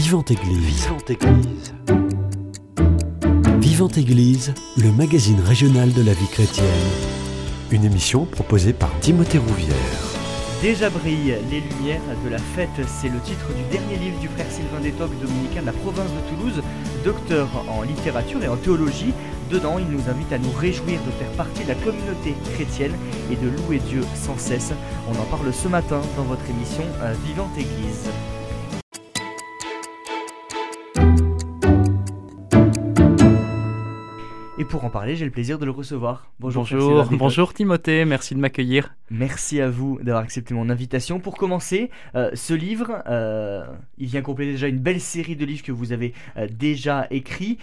Vivante Église. Vivante Église. Vivante Église, le magazine régional de la vie chrétienne. Une émission proposée par Timothée Rouvière. Déjà brillent les lumières de la fête, c'est le titre du dernier livre du frère Sylvain Détoc, dominicain de la province de Toulouse, docteur en littérature et en théologie. Dedans, il nous invite à nous réjouir de faire partie de la communauté chrétienne et de louer Dieu sans cesse. On en parle ce matin dans votre émission euh, Vivante Église. Pour en parler, j'ai le plaisir de le recevoir. Bonjour, bonjour, bonjour Timothée, merci de m'accueillir. Merci à vous d'avoir accepté mon invitation. Pour commencer, euh, ce livre, euh, il vient compléter déjà une belle série de livres que vous avez euh, déjà écrits.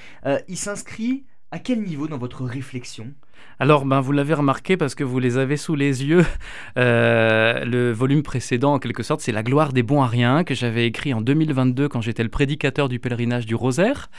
il s'inscrit à quel niveau dans votre réflexion? Alors, ben, vous l'avez remarqué parce que vous les avez sous les yeux. Euh, le volume précédent, en quelque sorte, c'est La gloire des bons à rien que j'avais écrit en 2022 quand j'étais le prédicateur du pèlerinage du Rosaire,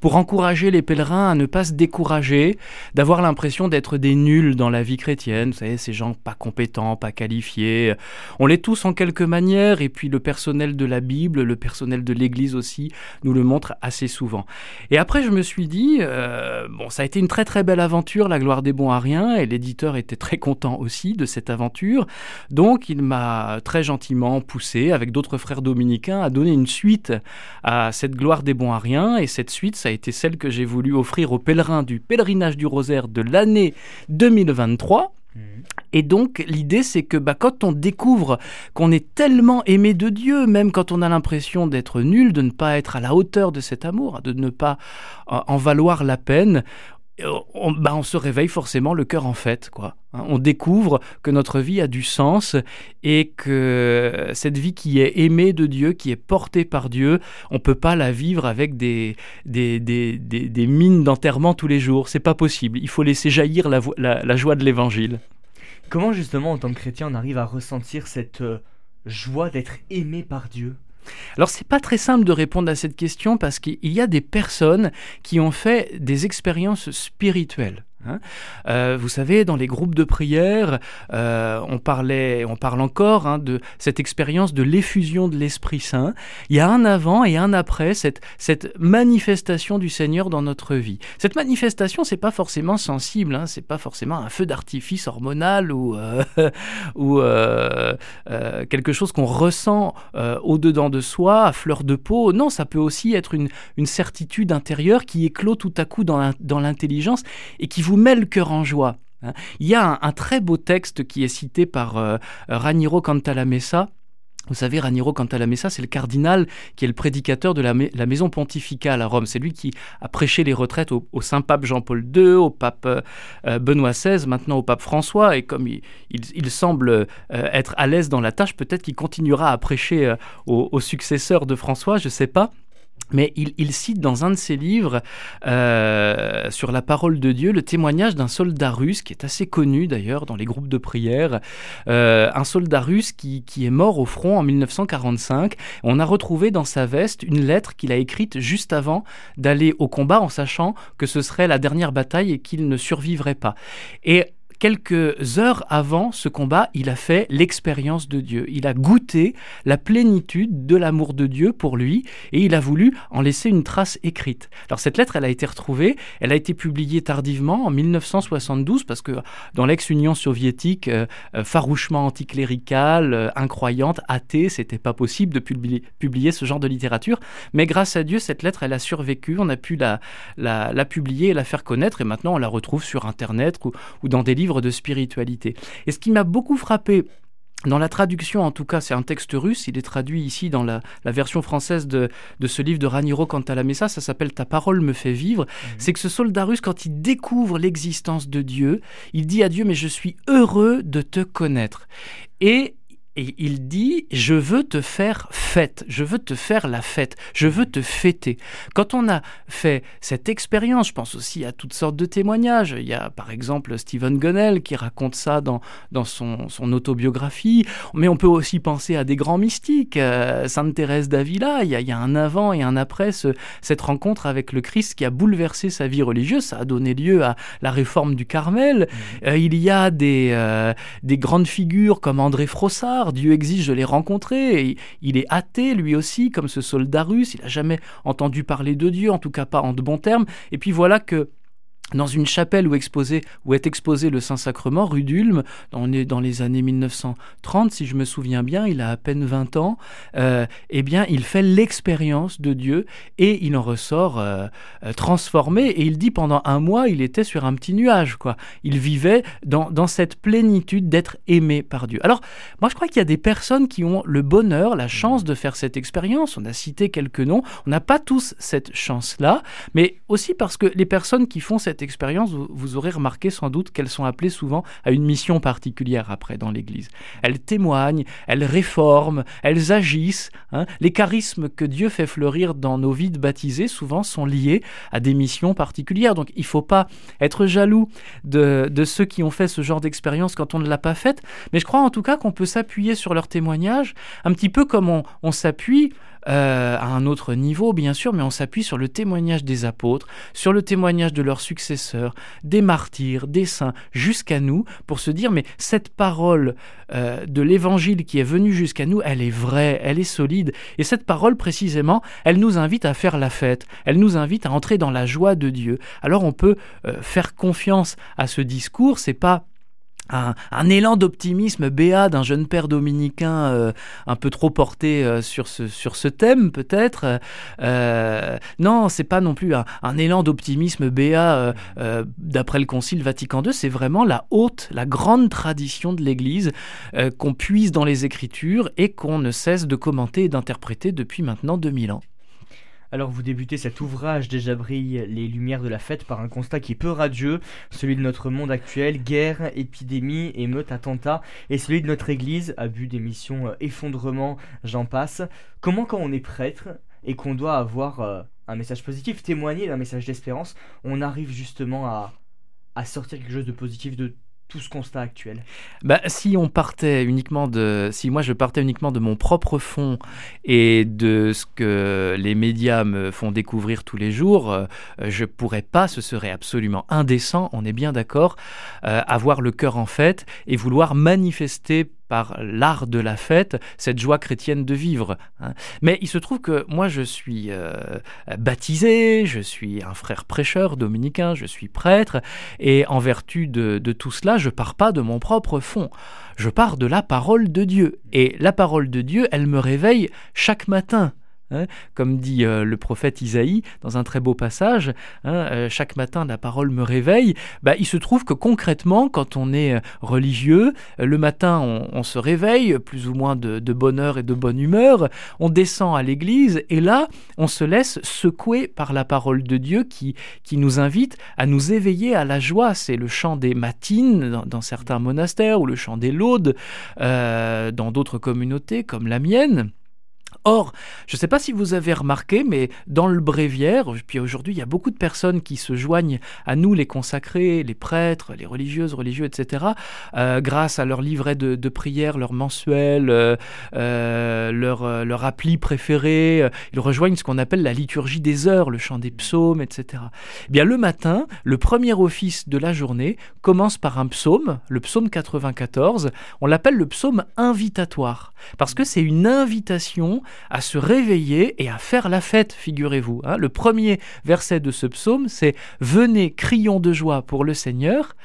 pour encourager les pèlerins à ne pas se décourager, d'avoir l'impression d'être des nuls dans la vie chrétienne. Vous savez, ces gens pas compétents, pas qualifiés. On l'est tous en quelque manière, et puis le personnel de la Bible, le personnel de l'Église aussi, nous le montre assez souvent. Et après, je me suis dit, euh, bon, ça a été une très très belle aventure, La gloire des bons à rien et l'éditeur était très content aussi de cette aventure. Donc il m'a très gentiment poussé avec d'autres frères dominicains à donner une suite à cette gloire des bons à rien et cette suite ça a été celle que j'ai voulu offrir aux pèlerins du pèlerinage du rosaire de l'année 2023. Et donc l'idée c'est que bah, quand on découvre qu'on est tellement aimé de Dieu, même quand on a l'impression d'être nul, de ne pas être à la hauteur de cet amour, de ne pas euh, en valoir la peine, on, bah, on, se réveille forcément le cœur en fête, quoi. Hein. On découvre que notre vie a du sens et que cette vie qui est aimée de Dieu, qui est portée par Dieu, on peut pas la vivre avec des, des, des, des, mines d'enterrement tous les jours. C'est pas possible. Il faut laisser jaillir la, la joie de l'évangile. Comment justement, en tant que chrétien, on arrive à ressentir cette euh, joie d'être aimé par Dieu? Alors c'est pas très simple de répondre à cette question parce qu'il y a des personnes qui ont fait des expériences spirituelles. Hein. Euh, vous savez, dans les groupes de prière, euh, on parlait, on parle encore hein, de cette expérience de l'effusion de l'Esprit Saint. Il y a un avant et un après cette, cette manifestation du Seigneur dans notre vie. Cette manifestation, c'est pas forcément sensible, hein, c'est pas forcément un feu d'artifice hormonal ou, euh, ou quelque chose qu'on ressent au dedans de soi, à fleur de peau. Non, ça peut aussi être une, une certitude intérieure qui éclot tout à coup dans l'intelligence et qui vous met le cœur en joie. Hein. Il y a un, très beau texte qui est cité par euh, Raniero Cantalamessa. Vous savez, Raniero Cantalamessa, c'est le cardinal qui est le prédicateur de la, maison pontificale à Rome. C'est lui qui a prêché les retraites au, Saint-Pape Jean-Paul II, au pape euh, Benoît XVI, maintenant au pape François. Et comme il, semble euh, être à l'aise dans la tâche, peut-être qu'il continuera à prêcher au, au successeur de François, je ne sais pas. Mais il, cite dans un de ses livres euh, sur la parole de Dieu le témoignage d'un soldat russe qui est assez connu d'ailleurs dans les groupes de prière, euh, un soldat russe qui, qui, est mort au front en 1945. On a retrouvé dans sa veste une lettre qu'il a écrite juste avant d'aller au combat en sachant que ce serait la dernière bataille et qu'il ne survivrait pas. Et quelques heures avant ce combat, il a fait l'expérience de Dieu. Il a goûté la plénitude de l'amour de Dieu pour lui et il a voulu en laisser une trace écrite. Alors cette lettre, elle a été retrouvée, elle a été publiée tardivement en 1972 parce que dans l'ex-Union soviétique, euh, euh, farouchement anticléricale, euh, incroyante, athée, c'était pas possible de publier, ce genre de littérature. Mais grâce à Dieu, cette lettre, elle a survécu. On a pu la, publier et la faire connaître et maintenant on la retrouve sur Internet ou dans des livres de spiritualité. Et ce qui m'a beaucoup frappé dans la traduction, en tout cas, c'est un texte russe. Il est traduit ici dans la, version française de, ce livre de Raniro Cantalamessa. Ça s'appelle Ta parole me fait vivre. Mhm. C'est que ce soldat russe, quand il découvre l'existence de Dieu, il dit à Dieu Mais je suis heureux de te connaître. Et et il dit Je veux te faire fête, je veux te faire la fête, je veux te fêter. Quand on a fait cette expérience, je pense aussi à toutes sortes de témoignages. Il y a par exemple Stephen Gunnell qui raconte ça dans, dans son, son autobiographie, mais on peut aussi penser à des grands mystiques. Euh, Sainte Thérèse d'Avila, il, il, y a un avant et un après ce, cette rencontre avec le Christ qui a bouleversé sa vie religieuse. Ça a donné lieu à la réforme du Carmel. Mmh. Euh, il y a des, euh, des grandes figures comme André Frossard Dieu exige de les rencontrer. il est athée lui aussi, comme ce soldat russe, il n'a jamais entendu parler de Dieu, en tout cas pas en de bons termes. Et puis voilà que dans une chapelle où, exposé, où est exposé le Saint-Sacrement, rue d'Ulm, on est dans les années 1930, si je me souviens bien, il a à peine 20 ans, euh, eh bien, il fait l'expérience de Dieu et il en ressort euh, euh, transformé. Et il dit pendant un mois, il était sur un petit nuage, quoi. Il vivait dans, dans cette plénitude d'être aimé par Dieu. Alors, moi, je crois qu'il y a des personnes qui ont le bonheur, la chance de faire cette expérience. On a cité quelques noms. On n'a pas tous cette chance-là, mais aussi parce que les personnes qui font cette expérience, vous, aurez remarqué sans doute qu'elles sont appelées souvent à une mission particulière après dans l'Église. Elles témoignent, elles réforment, elles agissent. Hein. Les charismes que Dieu fait fleurir dans nos vies de baptisés souvent sont liés à des missions particulières. Donc il ne faut pas être jaloux de, ceux qui ont fait ce genre d'expérience quand on ne l'a pas faite. Mais je crois en tout cas qu'on peut s'appuyer sur leurs témoignages, un petit peu comme on s'appuie euh, à un autre niveau, bien sûr, mais on s'appuie sur le témoignage des apôtres, sur le témoignage de leurs successeurs, des martyrs, des saints, jusqu'à nous, pour se dire, mais cette parole euh, de l'évangile qui est venue jusqu'à nous, elle est vraie, elle est solide, et cette parole, précisément, elle nous invite à faire la fête, elle nous invite à entrer dans la joie de Dieu. Alors on peut euh, faire confiance à ce discours, c'est pas un, élan d'optimisme béat d'un jeune père dominicain euh, un peu trop porté euh, sur, ce, thème peut-être. Euh, non, c'est pas non plus un, élan d'optimisme béat euh, d'après le Concile Vatican II, c'est vraiment la haute, la grande tradition de l'Église qu'on puise dans les Écritures et qu'on ne cesse de commenter et d'interpréter depuis maintenant 2000 ans. Alors vous débutez cet ouvrage déjà brille les lumières de la fête par un constat qui est peu radieux, celui de notre monde actuel, guerre, épidémie, émeute, attentat, et celui de notre Église, abus d'émissions, euh, effondrement, j'en passe. Comment quand on est prêtre et qu'on doit avoir euh, un message positif, témoigner d'un message d'espérance, on arrive justement à, à sortir quelque chose de positif de tout ce constat actuel. Bah, Si on partait uniquement de, si moi je partais uniquement de mon propre fond et de ce que les médias me font découvrir tous les jours, euh, je pourrais pas, ce serait absolument indécent, on est bien d'accord, euh, avoir le cœur en fête et vouloir manifester par l'art de la fête, cette joie chrétienne de vivre. Hein. Mais il se trouve que moi je suis euh, baptisé, je suis un frère prêcheur dominicain, je suis prêtre, et en vertu de, de tout cela, je pars pas de mon propre fond, je pars de la parole de Dieu. Et la parole de Dieu, elle me réveille chaque matin. Hein, comme dit euh, le prophète Isaïe dans un très beau passage, hein, euh, chaque matin la parole me réveille, bah, il se trouve que concrètement, quand on est euh, religieux, le matin on, se réveille, plus ou moins de, de, bonheur et de bonne humeur, on descend à l'église et là on se laisse secouer par la parole de Dieu qui, qui nous invite à nous éveiller à la joie. C'est le chant des matines dans, dans, certains monastères ou le chant des laudes dans d'autres communautés comme la mienne. Or, je ne sais pas si vous avez remarqué, mais dans le bréviaire, puis aujourd'hui, il y a beaucoup de personnes qui se joignent à nous, les consacrés, les prêtres, les religieuses, religieux, etc., euh, grâce à leur livret de, prière, leur mensuel, euh, euh, leur, leur appli préféré. Ils rejoignent ce qu'on appelle la liturgie des heures, le chant des psaumes, etc. Eh bien, le matin, le premier office de la journée commence par un psaume, le psaume 94. On l'appelle le psaume invitatoire, parce que c'est une invitation à se réveiller et à faire la fête, figurez-vous. Hein. Le premier verset de ce psaume, c'est Venez, crions de joie pour le Seigneur.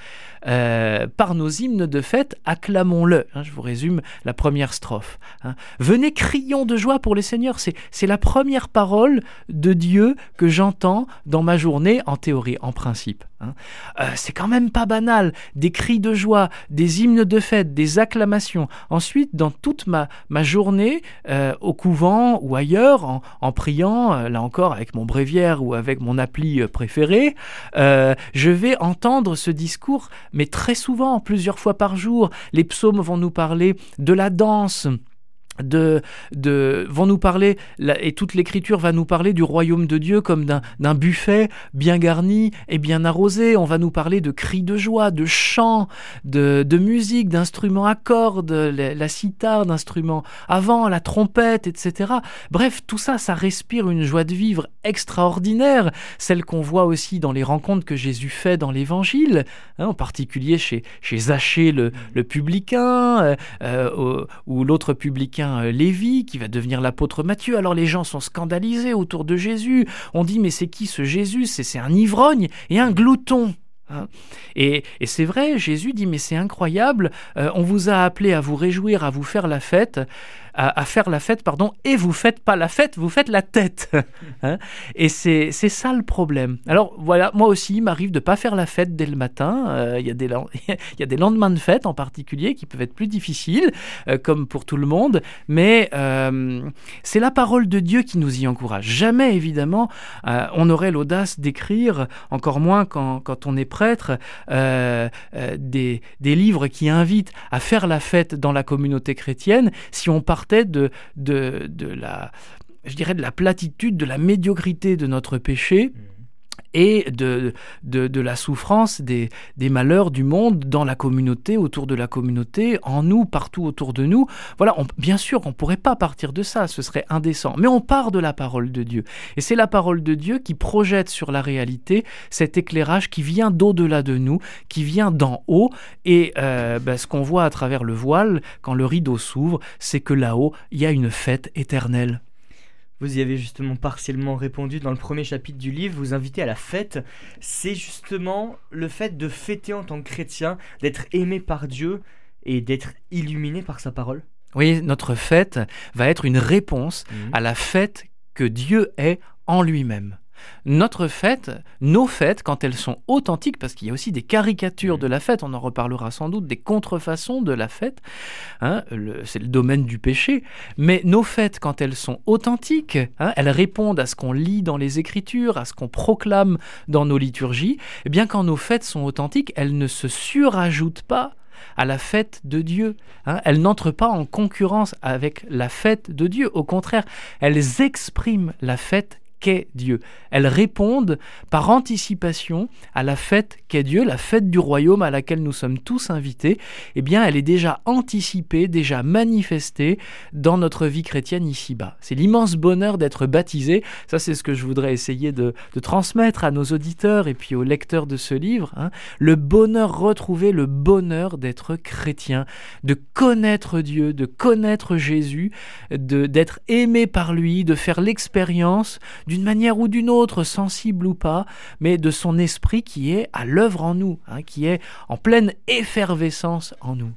Euh, par nos hymnes de fête, acclamons-le. Hein, je vous résume la première strophe. Hein. Venez, crions de joie pour le Seigneur. C'est la première parole de Dieu que j'entends dans ma journée, en théorie, en principe. Hein. Euh, c'est quand même pas banal. Des cris de joie, des hymnes de fête, des acclamations. Ensuite, dans toute ma, ma journée, euh, au couvent ou ailleurs, en, en priant, là encore avec mon bréviaire ou avec mon appli préféré, je vais entendre ce discours mais très souvent, plusieurs fois par jour, les psaumes vont nous parler de la danse, de, de, vont nous parler, et toute l'écriture va nous parler du royaume de Dieu comme d'un buffet bien garni et bien arrosé. On va nous parler de cris de joie, de chants, de, de musique, d'instruments à cordes, la, la cithare, d'instruments avant, la trompette, etc. Bref, tout ça, ça respire une joie de vivre extraordinaire, celle qu'on voit aussi dans les rencontres que Jésus fait dans l'Évangile, hein, en particulier chez, chez Zachée le, le publicain, euh, euh, ou l'autre publicain Lévi qui va devenir l'apôtre Matthieu. Alors les gens sont scandalisés autour de Jésus. On dit mais c'est qui ce Jésus? C'est un ivrogne et un glouton. Hein. Et, c'est vrai, Jésus dit, mais c'est incroyable, euh, on vous a appelé à vous réjouir, à vous faire la fête, à, faire la fête, pardon, et vous faites pas la fête, vous faites la tête. Hein. et c'est ça le problème. Alors voilà, moi aussi, il m'arrive de pas faire la fête dès le matin. Euh, il y, a des, lendemains de fête en particulier qui peuvent être plus difficiles, euh, comme pour tout le monde, mais c'est la parole de Dieu qui nous y encourage. Jamais, évidemment, on aurait l'audace d'écrire, encore moins quand, on est prêtre, des, des livres qui invitent à faire la fête dans la communauté chrétienne si on part de, de, de la, je dirais, de la platitude, de la médiocrité de notre péché. Mmh. Et de, de, la souffrance des, des, malheurs du monde dans la communauté, autour de la communauté, en nous, partout autour de nous. Voilà, bien sûr, on ne pourrait pas partir de ça, ce serait indécent, mais on part de la parole de Dieu. Et c'est la parole de Dieu qui projette sur la réalité cet éclairage qui vient d'au-delà de nous, qui vient d'en haut, et euh, ben, ce qu'on voit à travers le voile, quand le rideau s'ouvre, c'est que là-haut, il y a une fête éternelle. Vous y avez justement partiellement répondu dans le premier chapitre du livre, vous invitez à la fête. C'est justement le fait de fêter en tant que chrétien, d'être aimé par Dieu et d'être illuminé par sa parole. Oui, notre fête va être une réponse mmh. à la fête que Dieu est en lui-même notre fête, nos fêtes, quand elles sont authentiques, parce qu'il y a aussi des caricatures de la fête, on en reparlera sans doute, des contrefaçons de la fête, hein, c'est le domaine du péché, mais nos fêtes, quand elles sont authentiques, hein, elles répondent à ce qu'on lit dans les Écritures, à ce qu'on proclame dans nos liturgies, et eh bien quand nos fêtes sont authentiques, elles ne se surajoutent pas à la fête de Dieu. Hein. Elles n'entrent pas en concurrence avec la fête de Dieu. Au contraire, elles expriment la fête qu'est Dieu. Elles répondent par anticipation à la fête qu'est Dieu, la fête du royaume à laquelle nous sommes tous invités. Eh bien, elle est déjà anticipée, déjà manifestée dans notre vie chrétienne ici-bas. C'est l'immense bonheur d'être baptisé. Ça, c'est ce que je voudrais essayer de, transmettre à nos auditeurs et puis aux lecteurs de ce livre. Hein. Le bonheur, retrouver le bonheur d'être chrétien, de connaître Dieu, de connaître Jésus, d'être aimé par lui, de faire l'expérience d'une manière ou d'une autre, sensible ou pas, mais de son esprit qui est à l'œuvre en nous, hein, qui est en pleine effervescence en nous.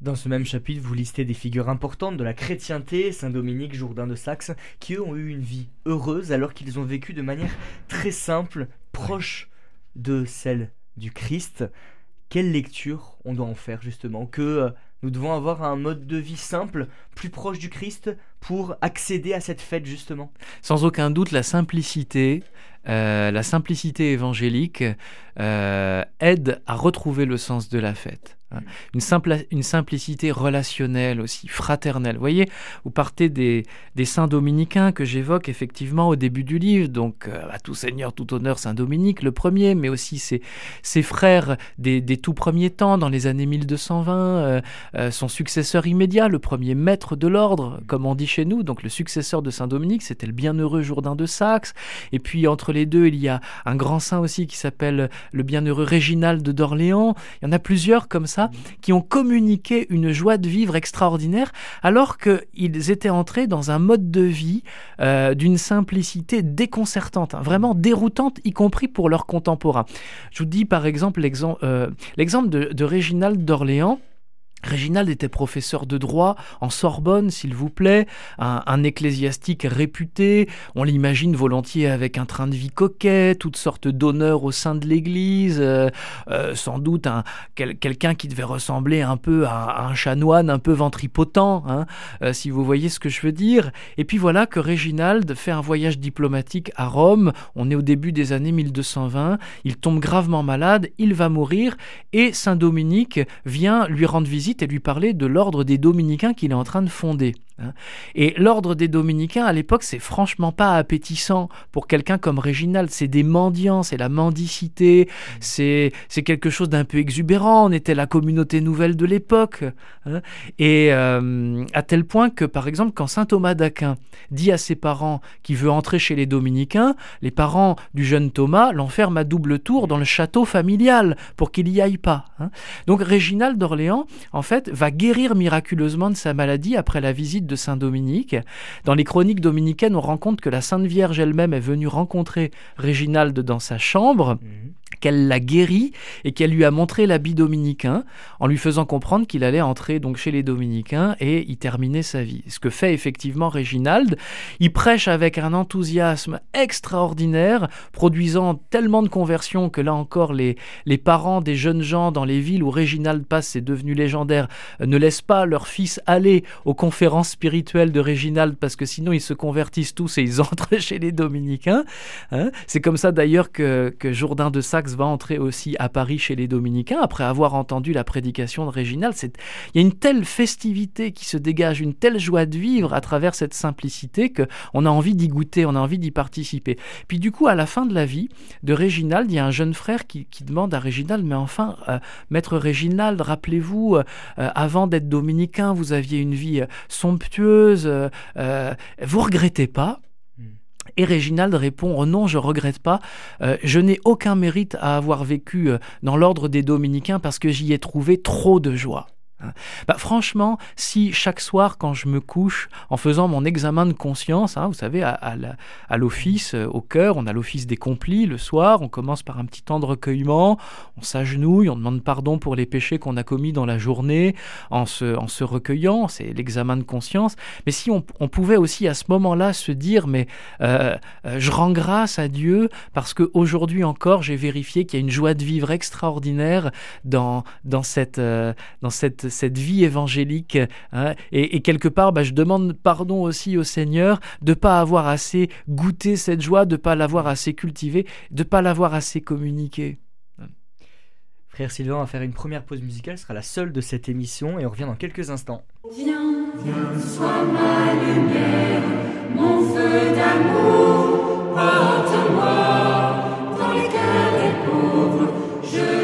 Dans ce même chapitre, vous listez des figures importantes de la chrétienté, Saint Dominique, Jourdain de Saxe, qui eux ont eu une vie heureuse alors qu'ils ont vécu de manière très simple, proche de celle du Christ. Quelle lecture on doit en faire justement Que euh, nous devons avoir un mode de vie simple, plus proche du Christ, pour accéder à cette fête justement. Sans aucun doute, la simplicité, euh, la simplicité évangélique euh, aide à retrouver le sens de la fête. Hein. Une, simple, une simplicité relationnelle aussi, fraternelle. Vous voyez, vous partez des, des saints dominicains que j'évoque effectivement au début du livre, donc euh, à tout seigneur, tout honneur, Saint Dominique, le premier, mais aussi ses, ses frères des, des, tout premiers temps, dans les années 1220, euh, euh, son successeur immédiat, le premier maître de l'ordre, comme on dit chez nous, donc le successeur de Saint Dominique, c'était le bienheureux Jourdain de Saxe, et puis entre les deux, il y a un grand saint aussi qui s'appelle le bienheureux Réginald d'Orléans, il y en a plusieurs comme ça, qui ont communiqué une joie de vivre extraordinaire alors qu'ils étaient entrés dans un mode de vie euh, d'une simplicité déconcertante, hein, vraiment déroutante, y compris pour leurs contemporains. Je vous dis par exemple l'exemple euh, de, de Réginald d'Orléans. Réginald était professeur de droit en Sorbonne, s'il vous plaît, un, ecclésiastique réputé, on l'imagine volontiers avec un train de vie coquet, toutes sortes d'honneurs au sein de l'Église, euh, euh, sans doute un, quelqu'un qui devait ressembler un peu à, un chanoine un peu ventripotent, hein, euh, si vous voyez ce que je veux dire. Et puis voilà que Réginald fait un voyage diplomatique à Rome, on est au début des années 1220, il tombe gravement malade, il va mourir, et Saint Dominique vient lui rendre visite et lui parler de l'ordre des dominicains qu'il est en train de fonder. Hein. Et l'ordre des dominicains, à l'époque, c'est franchement pas appétissant pour quelqu'un comme Réginald. C'est des mendiants, c'est la mendicité, c'est quelque chose d'un peu exubérant. On était la communauté nouvelle de l'époque. Hein. Et euh, à tel point que, par exemple, quand saint Thomas d'Aquin dit à ses parents qu'il veut entrer chez les dominicains, les parents du jeune Thomas l'enferment à double tour dans le château familial pour qu'il n'y aille pas. Hein. Donc Réginald d'Orléans, en fait, va guérir miraculeusement de sa maladie après la visite de Saint Dominique. Dans les chroniques dominicaines, on rencontre que la Sainte Vierge elle-même est venue rencontrer Réginald dans sa chambre. Mhm qu'elle l'a guéri et qu'elle lui a montré l'habit dominicain en lui faisant comprendre qu'il allait entrer donc chez les dominicains et y terminer sa vie. Ce que fait effectivement Réginald, il prêche avec un enthousiasme extraordinaire, produisant tellement de conversions que là encore les, les parents des jeunes gens dans les villes où Réginald passe, c'est devenu légendaire, euh, ne laissent pas leurs fils aller aux conférences spirituelles de Réginald parce que sinon ils se convertissent tous et ils entrent chez les dominicains. Hein. c'est comme ça d'ailleurs que, que Jourdain de Saxe va entrer aussi à Paris chez les dominicains après avoir entendu la prédication de Réginald. Il y a une telle festivité qui se dégage, une telle joie de vivre à travers cette simplicité qu'on a envie d'y goûter, on a envie d'y participer. Puis du coup, à la fin de la vie de Réginald, il y a un jeune frère qui, demande à Réginald, mais enfin, euh, maître Réginald, rappelez-vous, euh, avant d'être dominicain, vous aviez une vie euh, somptueuse, vous regrettez pas? Et Réginald répond oh non, je regrette pas. Euh, je n'ai aucun mérite à avoir vécu euh, dans l'ordre des dominicains parce que j'y ai trouvé trop de joie. Hein. Bah, franchement, si chaque soir, quand je me couche, en faisant mon examen de conscience, hein, vous savez, à, l'office, euh, au cœur, on a l'office des complis le soir, on commence par un petit temps de recueillement, on s'agenouille, on demande pardon pour les péchés qu'on a commis dans la journée, en se, en se recueillant, c'est l'examen de conscience. Mais si on, pouvait aussi à ce moment-là se dire, mais euh, euh, je rends grâce à Dieu parce qu'aujourd'hui encore, j'ai vérifié qu'il y a une joie de vivre extraordinaire dans, dans cette, dans cette cette vie évangélique. Hein. et, quelque part, bah, je demande pardon aussi au Seigneur de ne pas avoir assez goûté cette joie, de ne pas l'avoir assez cultivée, de ne pas l'avoir assez communiquée. Frère Sylvain va faire une première pause musicale, ce sera la seule de cette émission et on revient dans quelques instants. Viens, viens, sois ma lumière, mon feu d'amour, porte-moi dans les cœurs des pauvres, je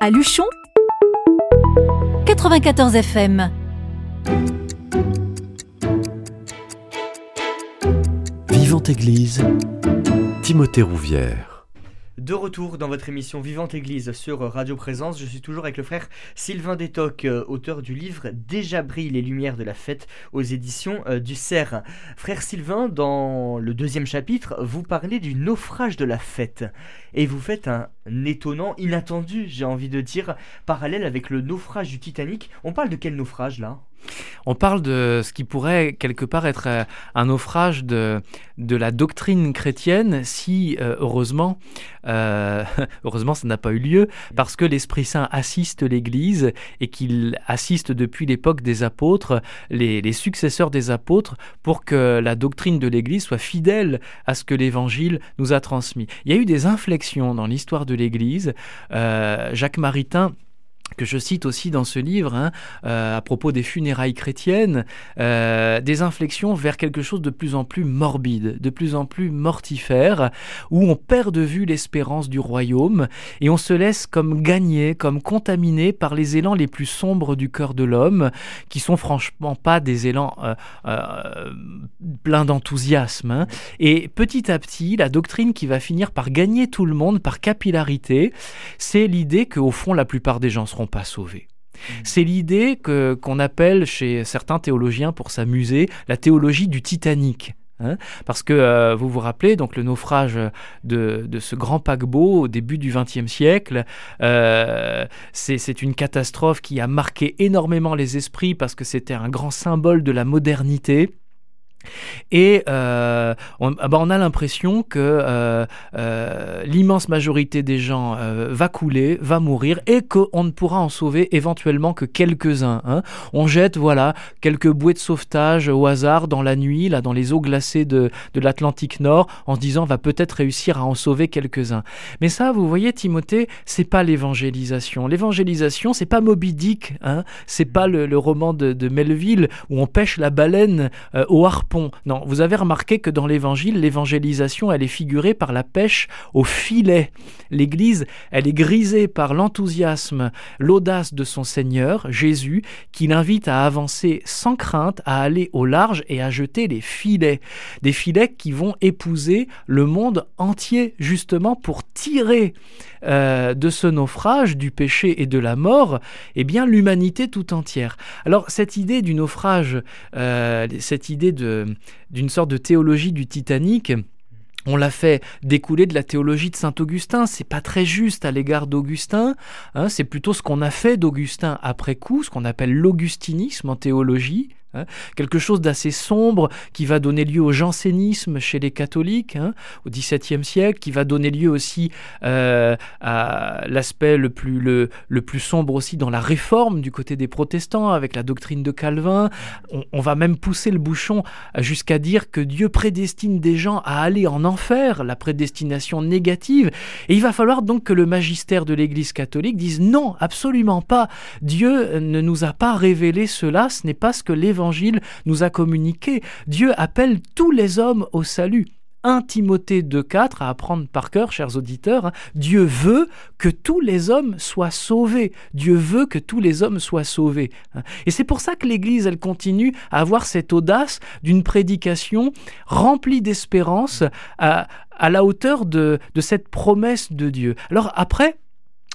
À Luchon 94 FM. Vivante Église, Timothée Rouvière. De retour dans votre émission Vivante Église sur Radio Présence, je suis toujours avec le frère Sylvain Détoc, euh, auteur du livre Déjà brillent les lumières de la fête aux éditions euh, du Cerf. Frère Sylvain, dans le deuxième chapitre, vous parlez du naufrage de la fête et vous faites un étonnant, inattendu, j'ai envie de dire, parallèle avec le naufrage du Titanic. On parle de quel naufrage là? On parle de ce qui pourrait quelque part être euh, un naufrage de, la doctrine chrétienne si, euh, heureusement, euh, heureusement ça n'a pas eu lieu, parce que l'Esprit Saint assiste l'Église et qu'il assiste depuis l'époque des apôtres, les, les, successeurs des apôtres, pour que la doctrine de l'Église soit fidèle à ce que l'Évangile nous a transmis. Il y a eu des inflexions dans l'histoire de l'Église. Jacques Maritain que je cite aussi dans ce livre, hein, euh, à propos des funérailles chrétiennes, euh, des inflexions vers quelque chose de plus en plus morbide, de plus en plus mortifère, où on perd de vue l'espérance du royaume et on se laisse comme gagner, comme contaminé par les élans les plus sombres du cœur de l'homme, qui sont franchement pas des élans euh, pleins d'enthousiasme. Hein. Et petit à petit, la doctrine qui va finir par gagner tout le monde par capillarité, c'est l'idée qu'au fond, la plupart des gens seront pas sauvés. Mmh. C'est l'idée que, qu'on appelle chez certains théologiens, pour s'amuser, la théologie du Titanic. Hein. parce que euh, vous vous rappelez donc le naufrage de, de ce grand paquebot au début du XXe siècle, euh, c'est, c'est une catastrophe qui a marqué énormément les esprits parce que c'était un grand symbole de la modernité. Et euh, on, ah bah, on, a l'impression que euh, euh, l'immense majorité des gens va couler, va mourir, et qu'on ne pourra en sauver éventuellement que quelques-uns. Hein. On jette voilà quelques bouées de sauvetage au hasard dans la nuit, là dans les eaux glacées de, de l'Atlantique Nord, en se disant on va peut-être réussir à en sauver quelques-uns. Mais ça, vous voyez, Timothée, c'est pas l'évangélisation. L'évangélisation, c'est pas Moby Dick, hein. c'est pas le, roman de, de, Melville où on pêche la baleine au harpon non, vous avez remarqué que dans l'évangile, l'évangélisation, elle est figurée par la pêche au filet. L'Église, elle est grisée par l'enthousiasme, l'audace de son Seigneur, Jésus, qui l'invite à avancer sans crainte, à aller au large et à jeter les filets. Des filets qui vont épouser le monde entier, justement pour tirer euh, de ce naufrage, du péché et de la mort, eh bien l'humanité tout entière. Alors cette idée du naufrage, euh, cette idée d'une sorte de théologie du Titanic, on l'a fait découler de la théologie de saint Augustin. C'est pas très juste à l'égard d'Augustin. Hein, c'est plutôt ce qu'on a fait d'Augustin après coup, ce qu'on appelle l'augustinisme en théologie. Hein, quelque chose d'assez sombre qui va donner lieu au jansénisme chez les catholiques hein, au XVIIe siècle, qui va donner lieu aussi euh, à l'aspect le plus, le, plus sombre aussi dans la réforme du côté des protestants avec la doctrine de Calvin. On, on va même pousser le bouchon jusqu'à dire que Dieu prédestine des gens à aller en enfer, la prédestination négative. Et il va falloir donc que le magistère de l'Église catholique dise non, absolument pas. Dieu ne nous a pas révélé cela, ce n'est pas ce que l'Évangile nous a communiqué. Dieu appelle tous les hommes au salut. 1 Timothée 2.4 à apprendre par cœur, chers auditeurs, hein. Dieu veut que tous les hommes soient sauvés. Dieu veut que tous les hommes soient sauvés. Hein. Et c'est pour ça que l'Église, elle continue à avoir cette audace d'une prédication remplie d'espérance à, la hauteur de, de cette promesse de Dieu. Alors après,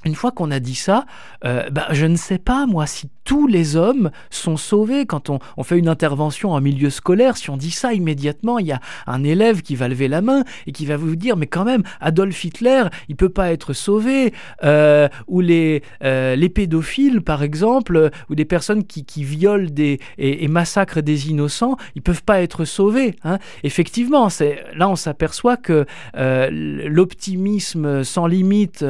une fois qu'on a dit ça, euh, ben, je ne sais pas, moi, si tous les hommes sont sauvés. Quand on, fait une intervention en milieu scolaire, si on dit ça immédiatement, il y a un élève qui va lever la main et qui va vous dire, mais quand même, Adolf Hitler, il peut pas être sauvé. Euh, ou les, euh, les pédophiles, par exemple, ou des personnes qui, violent et, massacrent des innocents, ils peuvent pas être sauvés. Hein. Effectivement, là on s'aperçoit que l'optimisme sans limite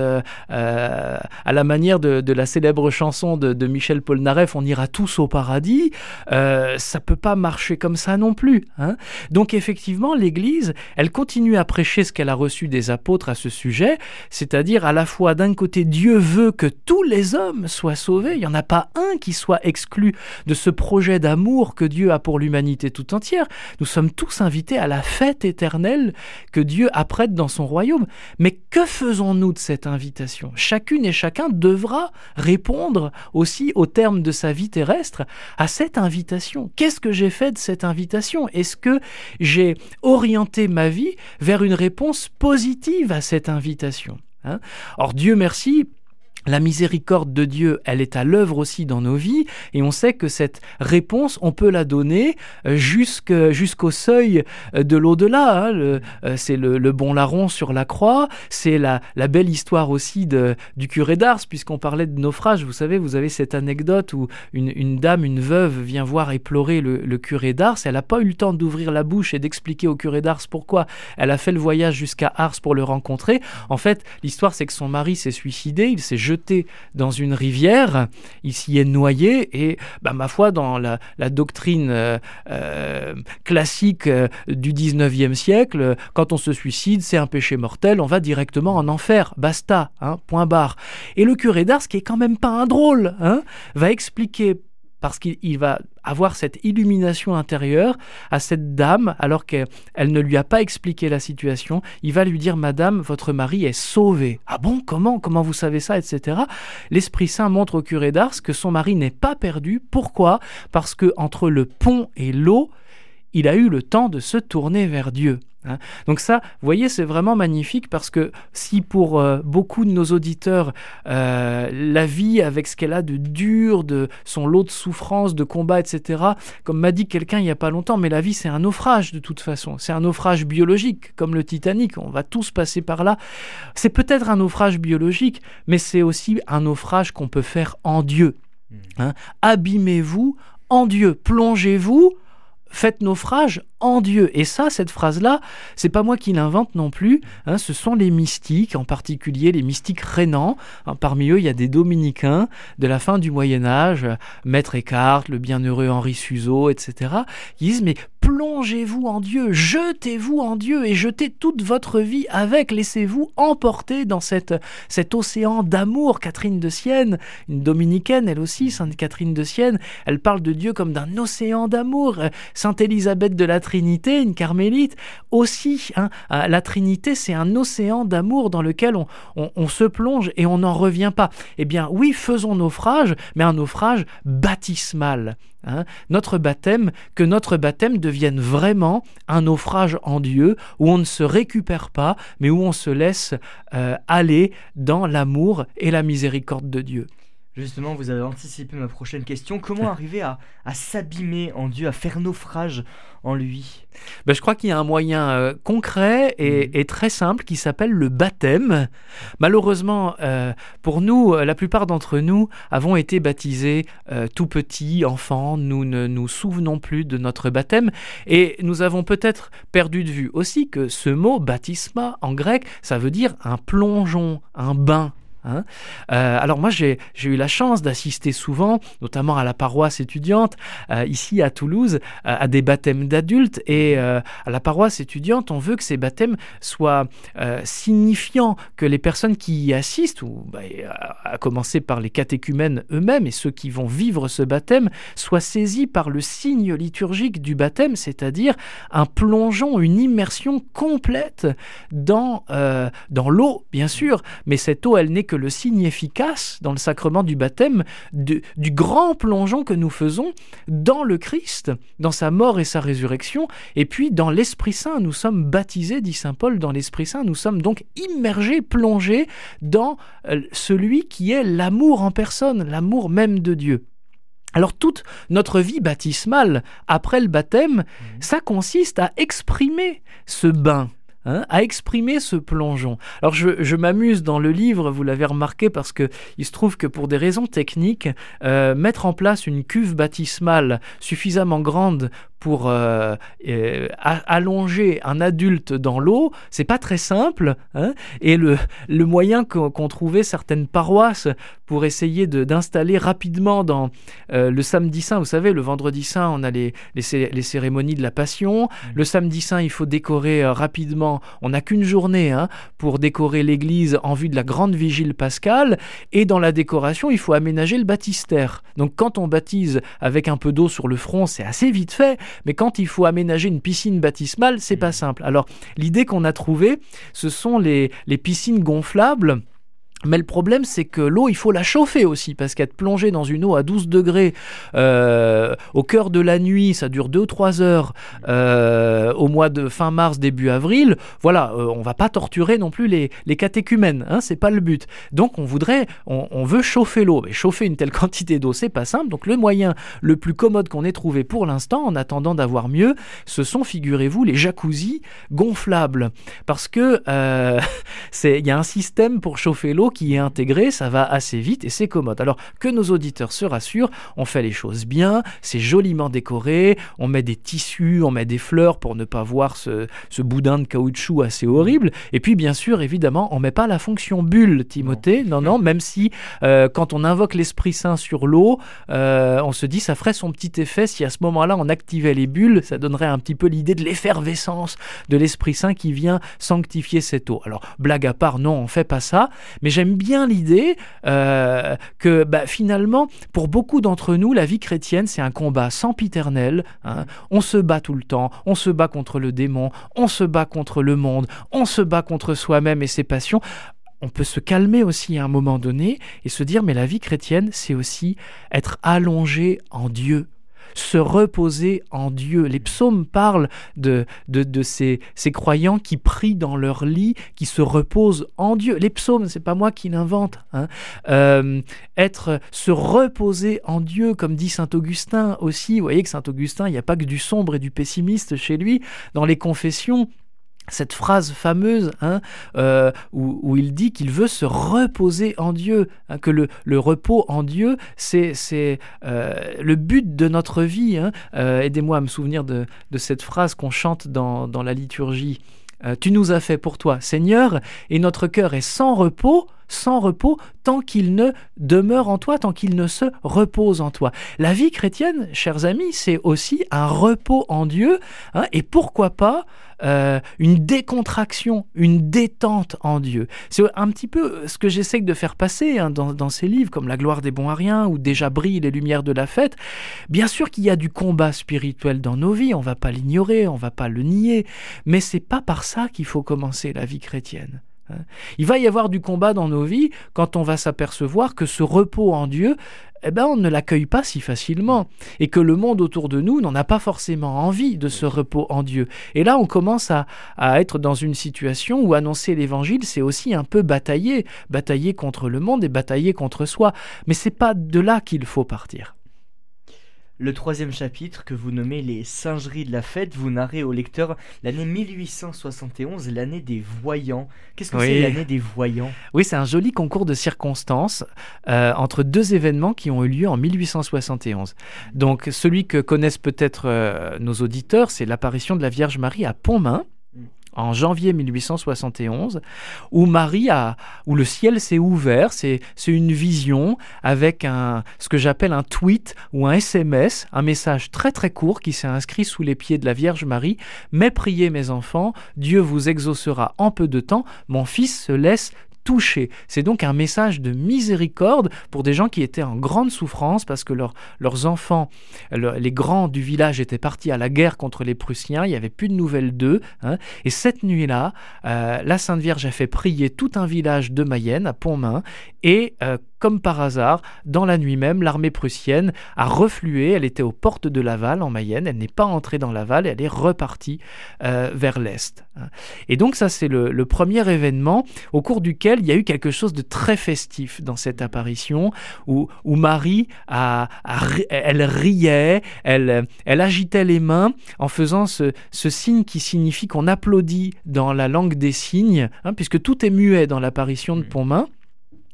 à la manière de, de, la célèbre chanson de, de Michel Polnareff, on ira tous au paradis, euh, ça peut pas marcher comme ça non plus. Hein. Donc effectivement, l'Église, elle continue à prêcher ce qu'elle a reçu des apôtres à ce sujet, c'est-à-dire à la fois d'un côté Dieu veut que tous les hommes soient sauvés, il n'y en a pas un qui soit exclu de ce projet d'amour que Dieu a pour l'humanité tout entière. Nous sommes tous invités à la fête éternelle que Dieu apprête dans son royaume. Mais que faisons-nous de cette invitation? Chacune et chacun devra répondre aussi au terme de sa vie terrestre à cette invitation. Qu'est-ce que j'ai fait de cette invitation? Est-ce que j'ai orienté ma vie vers une réponse positive à cette invitation hein? Or Dieu merci, la miséricorde de Dieu, elle est à l'œuvre aussi dans nos vies, et on sait que cette réponse, on peut la donner euh, jusqu'au seuil euh, de l'au-delà. Hein. Euh, c'est le, bon larron sur la croix, c'est la, belle histoire aussi du curé d'Ars, puisqu'on parlait de naufrage. Vous savez, vous avez cette anecdote où une, dame, une veuve, vient voir éplorer le, le curé d'Ars. Elle n'a pas eu le temps d'ouvrir la bouche et d'expliquer au curé d'Ars pourquoi elle a fait le voyage jusqu'à Ars pour le rencontrer. En fait, l'histoire, c'est que son mari s'est suicidé, il s'est jeté dans une rivière, il s'y est noyé et, bah, ma foi, dans la, doctrine euh, euh, classique euh, du 19e siècle, quand on se suicide, c'est un péché mortel, on va directement en enfer, basta, hein, point barre. Et le curé d'Ars, qui est quand même pas un drôle, hein, va expliquer parce qu'il va avoir cette illumination intérieure à cette dame, alors qu'elle ne lui a pas expliqué la situation. Il va lui dire, Madame, votre mari est sauvé. Ah bon, comment Comment vous savez ça etc. L'Esprit Saint montre au curé d'Ars que son mari n'est pas perdu. Pourquoi? Parce que entre le pont et l'eau, il a eu le temps de se tourner vers Dieu. Hein. Donc ça, vous voyez, c'est vraiment magnifique parce que si pour euh, beaucoup de nos auditeurs, euh, la vie avec ce qu'elle a de dur, de son lot de souffrances, de combats, etc., comme m'a dit quelqu'un il n'y a pas longtemps, mais la vie c'est un naufrage de toute façon, c'est un naufrage biologique, comme le Titanic, on va tous passer par là. C'est peut-être un naufrage biologique, mais c'est aussi un naufrage qu'on peut faire en Dieu. Mmh. Hein. Abîmez-vous en Dieu, plongez-vous faites naufrage en Dieu. Et ça, cette phrase-là, c'est pas moi qui l'invente non plus. Hein, ce sont les mystiques, en particulier les mystiques rénants. Hein, parmi eux, il y a des dominicains de la fin du Moyen Âge, Maître Eckhart, le bienheureux Henri Suzeau, etc. qui disent mais plongez-vous en Dieu, jetez-vous en Dieu et jetez toute votre vie avec, laissez-vous emporter dans cette, cet océan d'amour. Catherine de Sienne, une dominicaine, elle aussi, Sainte Catherine de Sienne, elle parle de Dieu comme d'un océan d'amour. Sainte Élisabeth de la Trinité, une carmélite, aussi, hein, la Trinité, c'est un océan d'amour dans lequel on, on se plonge et on n'en revient pas. Eh bien, oui, faisons naufrage, mais un naufrage baptismal. Hein, notre baptême, que notre baptême devienne vraiment un naufrage en Dieu, où on ne se récupère pas, mais où on se laisse euh, aller dans l'amour et la miséricorde de Dieu. Justement, vous avez anticipé ma prochaine question. Comment arriver à, s'abîmer en Dieu, à faire naufrage en lui? Ben, Je crois qu'il y a un moyen euh, concret mhm. et, très simple qui s'appelle le baptême. Malheureusement, euh, pour nous, euh, la plupart d'entre nous avons été baptisés tout petits, enfants. Nous ne nous souvenons plus de notre baptême et nous avons peut-être perdu de vue aussi que ce mot baptisma en grec, ça veut dire un plongeon, un bain. Hein. Euh, alors moi j'ai eu la chance d'assister souvent, notamment à la paroisse étudiante, euh, ici à Toulouse, euh, à des baptêmes d'adultes. Et à la paroisse étudiante, on veut que ces baptêmes soient signifiants, que les personnes qui y assistent, ou bah, à commencer par les catéchumènes eux-mêmes et ceux qui vont vivre ce baptême, soient saisis par le signe liturgique du baptême, c'est-à-dire un plongeon, une immersion complète dans, dans l'eau, bien sûr, mais cette eau, elle n'est que le signe efficace dans le sacrement du baptême du grand plongeon que nous faisons dans le Christ, dans sa mort et sa résurrection, et puis dans l'Esprit Saint. Nous sommes baptisés, dit Saint Paul, dans l'Esprit Saint. Nous sommes donc immergés, plongés dans euh, celui qui est l'amour en personne, l'amour même de Dieu. Alors toute notre vie baptismale après le baptême, mmh. ça consiste à exprimer ce bain, Hein, à exprimer ce plongeon. Alors je, m'amuse dans le livre, vous l'avez remarqué, parce que il se trouve que pour des raisons techniques, euh, mettre en place une cuve baptismale suffisamment grande pour euh, euh, allonger un adulte dans l'eau, c'est pas très simple. Hein. et le, le moyen qu'ont trouvé certaines paroisses pour essayer d'installer rapidement dans euh, le samedi saint, vous savez, le vendredi saint, on a les, les, cérémonies de la Passion. Mmh. Le samedi saint, il faut décorer rapidement. On n'a qu'une journée hein, pour décorer l'église en vue de la grande vigile pascale. Et dans la décoration, il faut aménager le baptistère. Donc quand on baptise avec un peu d'eau sur le front, c'est assez vite fait. Mais quand il faut aménager une piscine baptismale, c'est pas mm. simple. Alors, l'idée qu'on a trouvée, ce sont les, les piscines gonflables Mais le problème, c'est que l'eau, il faut la chauffer aussi, parce qu'être plongé dans une eau à 12 degrés euh, au cœur de la nuit, ça dure 2 ou 3 heures euh, au mois de fin mars, début avril. Voilà, euh, on va pas torturer non plus les, les catéchumènes, hein, c'est pas le but. Donc on voudrait, on, veut chauffer l'eau. Mais chauffer une telle quantité d'eau, c'est pas simple. Donc le moyen le plus commode qu'on ait trouvé pour l'instant, en attendant d'avoir mieux, ce sont, figurez-vous, les jacuzzis gonflables. Parce que euh, il y a un système pour chauffer l'eau qui est intégré, ça va assez vite et c'est commode. Alors que nos auditeurs se rassurent, on fait les choses bien, c'est joliment décoré, on met des tissus, on met des fleurs pour ne pas voir ce, ce boudin de caoutchouc assez horrible. Et puis bien sûr, évidemment, on met pas la fonction bulle, Timothée. Non, non, même si euh, quand on invoque l'Esprit Saint sur l'eau, euh, on se dit ça ferait son petit effet si à ce moment-là on activait les bulles, ça donnerait un petit peu l'idée de l'effervescence de l'Esprit Saint qui vient sanctifier cette eau. Alors blague à part, non, on fait pas ça, mais j'aime bien l'idée euh, que bah, finalement, pour beaucoup d'entre nous, la vie chrétienne, c'est un combat sempiternel. hein. On se bat tout le temps, on se bat contre le démon, on se bat contre le monde, on se bat contre soi-même et ses passions. On peut se calmer aussi à un moment donné et se dire, mais la vie chrétienne, c'est aussi être allongé en Dieu se reposer en Dieu. Les psaumes parlent de, de, ces croyants qui prient dans leur lit, qui se reposent en Dieu. Les psaumes, c'est pas moi qui l'invente. hein. Euh, être, se reposer en Dieu, comme dit saint Augustin aussi. Vous voyez que saint Augustin, il n'y a pas que du sombre et du pessimiste chez lui. Dans les confessions, cette phrase fameuse hein, euh, où, il dit qu'il veut se reposer en Dieu, hein, que le, repos en Dieu, c'est euh, le but de notre vie. hein. Euh, Aidez-moi à me souvenir de, cette phrase qu'on chante dans, dans la liturgie. Tu nous as fait pour toi, Seigneur, et notre cœur est sans repos, sans repos, tant qu'il ne demeure en toi, tant qu'il ne se repose en toi. La vie chrétienne, chers amis, c'est aussi un repos en Dieu, hein, et pourquoi pas euh, une décontraction, une détente en Dieu. C'est un petit peu ce que j'essaie de faire passer hein, dans, ces livres comme La gloire des bons à rien ou Déjà brillent les lumières de la fête. Bien sûr qu'il y a du combat spirituel dans nos vies, on va pas l'ignorer, on va pas le nier, mais c'est pas par ça qu'il faut commencer la vie chrétienne. Hein. Il va y avoir du combat dans nos vies quand on va s'apercevoir que ce repos en Dieu, eh ben, on ne l'accueille pas si facilement et que le monde autour de nous n'en a pas forcément envie de ce repos en Dieu. Et là, on commence à, à être dans une situation où annoncer l'évangile, c'est aussi un peu batailler, batailler contre le monde et batailler contre soi. Mais c'est pas de là qu'il faut partir. Le troisième chapitre que vous nommez les singeries de la fête, vous narrez au lecteur l'année 1871, l'année des voyants. Qu'est-ce que Oui. c'est l'année des voyants? Oui, c'est un joli concours de circonstances euh, entre deux événements qui ont eu lieu en 1871. Donc, celui que connaissent peut-être euh, nos auditeurs, c'est l'apparition de la Vierge Marie à Pontmain en janvier 1871, où Marie le ciel s'est ouvert, c'est c'est une vision avec un, ce que j'appelle un tweet ou un SMS, un message très très court qui s'est inscrit sous les pieds de la Vierge Marie. Mais priez mes enfants, Dieu vous exaucera en peu de temps, mon fils se laisse C'est donc un message de miséricorde pour des gens qui étaient en grande souffrance parce que leurs- enfants, le- les grands du village étaient partis à la guerre contre les Prussiens, il n'y avait plus de nouvelles d'eux. hein. Et cette nuit-là, euh, la Sainte Vierge a fait prier tout un village de Mayenne, à Pontmain, et euh, comme par hasard, dans la nuit même, l'armée prussienne a reflué, elle était aux portes de Laval en Mayenne, elle n'est pas entrée dans Laval, elle est repartie euh, vers l'Est. hein. Et donc ça c'est le, le premier événement au cours duquel il y a eu quelque chose de très festif dans cette apparition, où, où Marie, a, a ri- elle riait, elle, elle agitait les mains en faisant ce, ce signe qui signifie qu'on applaudit dans la langue des signes, hein, puisque tout est muet dans l'apparition de. Pontmain.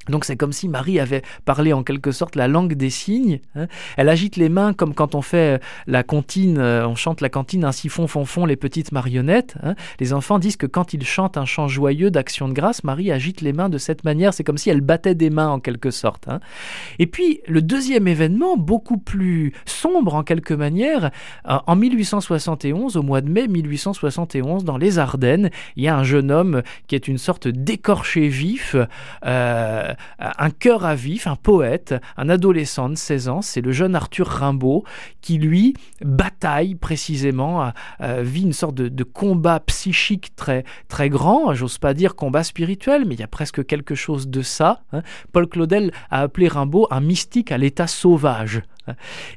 Donc c'est comme si Marie avait parlé en quelque sorte la langue des signes. hein. Elle agite les mains comme quand on fait euh, la comptine, euh, on chante la cantine ainsi font font font les petites marionnettes. hein. Les enfants disent que quand ils chantent un chant joyeux d'action de grâce, Marie agite les mains de cette manière. C'est comme si elle battait des mains en quelque sorte. hein. Et puis le deuxième événement, beaucoup plus sombre en quelque manière, euh, en 1871, au mois de mai 1871, dans les Ardennes, il y a un jeune homme qui est une sorte d'écorché vif, un cœur à vif, un poète, un adolescent de 16 ans, c'est le jeune Arthur Rimbaud, qui lui bataille précisément, vit une sorte de, combat psychique très, très grand, j'ose pas dire combat spirituel, mais il y a presque quelque chose de ça. Hein. Paul Claudel a appelé Rimbaud un mystique à l'état sauvage.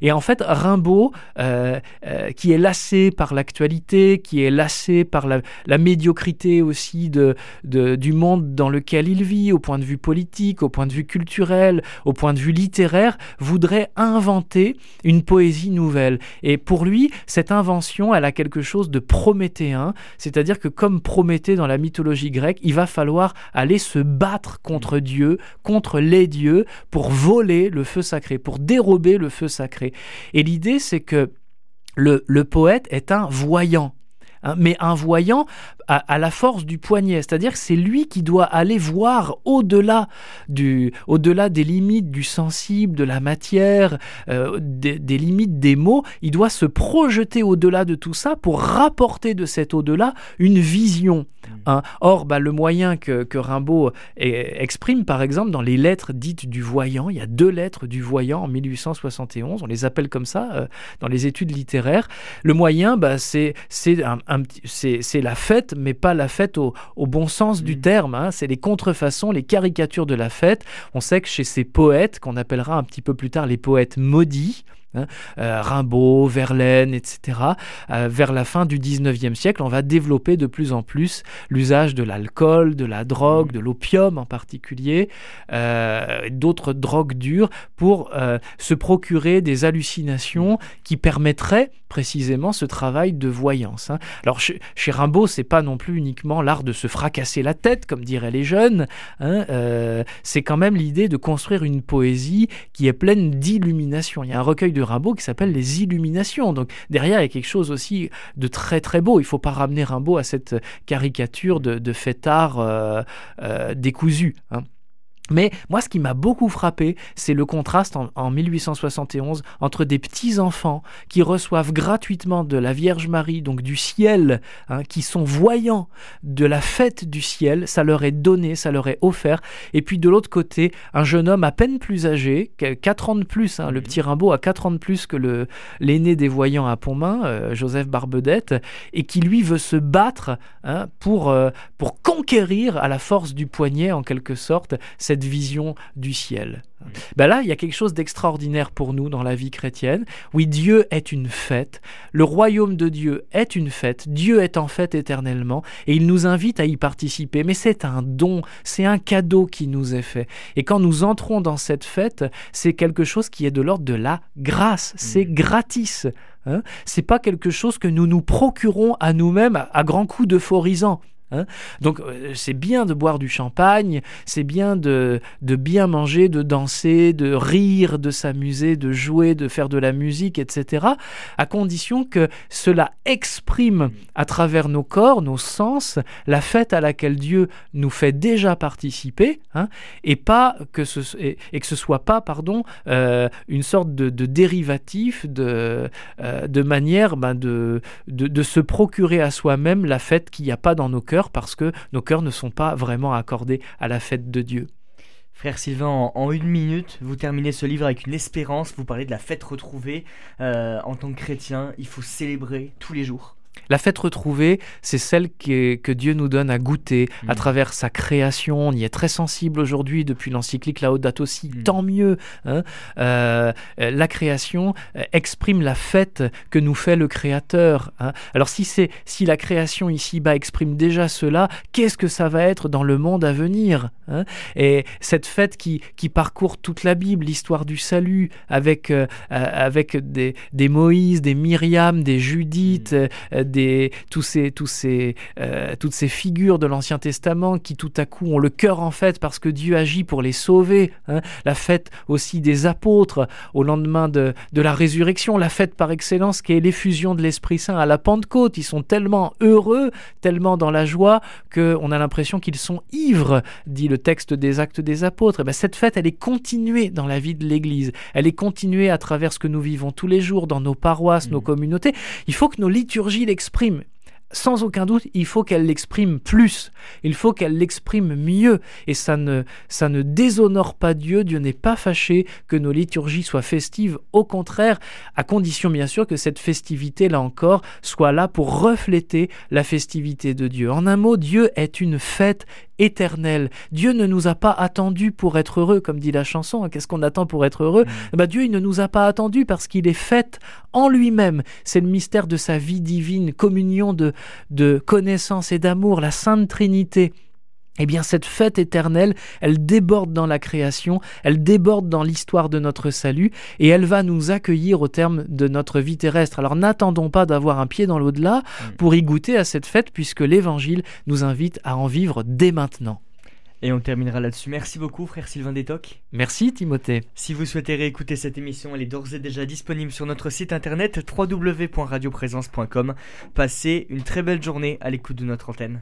Et en fait, Rimbaud, euh, euh, qui est lassé par l'actualité, qui est lassé par la, médiocrité aussi de, du monde dans lequel il vit, au point de vue politique, au point de vue culturel, au point de vue littéraire, voudrait inventer une poésie nouvelle. Et pour lui, cette invention, elle a quelque chose de prométhéen, c'est-à-dire que comme Prométhée dans la mythologie grecque, il va falloir aller se battre contre Dieu, contre les dieux, pour voler le feu sacré, pour dérober le feu sacré. Et l'idée, c'est que le, poète est un voyant. Hein, mais un voyant à, la force du poignet, c'est-à-dire que c'est lui qui doit aller voir au-delà du, au-delà des limites du sensible, de la matière, euh, des, limites des mots. Il doit se projeter au-delà de tout ça pour rapporter de cet au-delà une vision. Mmh. Hein. Or, bah, le moyen que, que Rimbaud exprime, par exemple, dans les lettres dites du voyant, il y a deux lettres du voyant en 1871, on les appelle comme ça euh, dans les études littéraires. Le moyen, bah, c'est, c'est, un, c'est, la fête mais pas la fête au, bon sens du mm. terme. Hein. C'est les contrefaçons, les caricatures de la fête. On sait que chez ces poètes, qu'on appellera un petit peu plus tard les poètes maudits, Hein, euh, Rimbaud, Verlaine, etc. Euh, vers la fin du 19e siècle, on va développer de plus en plus l'usage de l'alcool, de la drogue, de l'opium en particulier, euh, d'autres drogues dures pour se procurer des hallucinations qui permettraient précisément ce travail de voyance. Hein. Alors chez, Rimbaud, c'est pas non plus uniquement l'art de se fracasser la tête, comme diraient les jeunes. Hein, c'est quand même l'idée de construire une poésie qui est pleine d'illumination. Il y a un recueil de Rimbaud qui s'appelle Les Illuminations. Donc derrière, il y a quelque chose aussi de très très beau. Il ne faut pas ramener Rimbaud à cette caricature de, de fêtard euh, euh, décousu. Hein. Mais moi, ce qui m'a beaucoup frappé, c'est le contraste en, 1871 entre des petits-enfants qui reçoivent gratuitement de la Vierge Marie, donc du ciel, hein, qui sont voyants de la fête du ciel, ça leur est donné, ça leur est offert, et puis de l'autre côté, un jeune homme à peine plus âgé, 4 ans de plus, hein, le petit Rimbaud a 4 ans de plus que l'aîné des voyants à Pontmain, euh, Joseph Barbedette, et qui lui veut se battre hein, pour, euh, pour conquérir à la force du poignet, en quelque sorte, cette vision du ciel. Ben là, il y a quelque chose d'extraordinaire pour nous dans la vie chrétienne. Oui, Dieu est une fête, le royaume de Dieu est une fête, Dieu est en fête éternellement, et il nous invite à y participer. Mais c'est un don, c'est un cadeau qui nous est fait. Et quand nous entrons dans cette fête, c'est quelque chose qui est de l'ordre de la grâce, c'est gratis. Hein c'est pas quelque chose que nous nous procurons à nous-mêmes à, à grands coups d'euphorisant. Hein. Donc euh, c'est bien de boire du champagne, c'est bien de, de, bien manger, de danser, de rire, de s'amuser, de jouer, de faire de la musique, etc. À condition que cela exprime à travers nos corps, nos sens, la fête à laquelle Dieu nous fait déjà participer, hein, et pas que ce et, que ce soit pas, pardon, euh, une sorte de, dérivatif de, euh, de manière ben, de, de, de se procurer à soi-même la fête qu'il n'y a pas dans nos cœurs parce que nos cœurs ne sont pas vraiment accordés à la fête de Dieu. Frère Sylvain, en, une minute, vous terminez ce livre avec une espérance, vous parlez de la fête retrouvée. Euh, en tant que chrétien, il faut célébrer tous les jours. La fête retrouvée, c'est celle que, Dieu nous donne à goûter à mm. travers sa création. On y est très sensible aujourd'hui depuis l'encyclique Laudato Si, mm. tant mieux. Hein. Euh, la création euh, exprime la fête que nous fait le Créateur. Hein. Alors si, c'est, si la création ici-bas exprime déjà cela, qu'est-ce que ça va être dans le monde à venir hein? Et cette fête qui, qui parcourt toute la Bible, l'histoire du salut, avec, euh, avec des, des Moïse, des Myriam, des Judith, tous ces, tous ces, euh, toutes ces figures de l'Ancien Testament qui tout à coup ont le cœur en fête parce que Dieu agit pour les sauver. Hein. La fête aussi des apôtres au lendemain de, de la résurrection, la fête par excellence qui est l'effusion de l'Esprit Saint à la Pentecôte. Ils sont tellement heureux, tellement dans la joie qu'on a l'impression qu'ils sont ivres, dit le texte des actes des apôtres. Et eh bien, cette fête, elle est continuée dans la vie de l'Église. Elle est continuée à travers ce que nous vivons tous les jours dans nos paroisses, nos mmh. communautés. Il faut que nos liturgies sans aucun doute, il faut qu'elle l'exprime plus, il faut qu'elle l'exprime mieux, et ça ne, ça ne déshonore pas Dieu, Dieu n'est pas fâché que nos liturgies soient festives, au contraire, à condition bien sûr que cette festivité, là encore, soit là pour refléter la festivité de Dieu. En un mot, Dieu est une fête éternelle. Dieu ne nous a pas attendus pour être heureux, comme dit la chanson. Qu'est-ce qu'on attend pour être heureux ben, Dieu, il ne nous a pas attendus parce qu'il est fait en lui-même. C'est le mystère de sa vie divine, communion de, de connaissance et d'amour, la Sainte Trinité. Eh bien, cette fête éternelle, elle déborde dans la création, elle déborde dans l'histoire de notre salut, et elle va nous accueillir au terme de notre vie terrestre. Alors n'attendons pas d'avoir un pied dans l'au-delà pour y goûter à cette fête, puisque l'Évangile nous invite à en vivre dès maintenant. Et on terminera là-dessus. Merci beaucoup, frère Sylvain Détoc. Merci, Timothée. Si vous souhaitez réécouter cette émission, elle est d'ores et déjà disponible sur notre site internet www.radioprésence.com. Passez une très belle journée à l'écoute de notre antenne.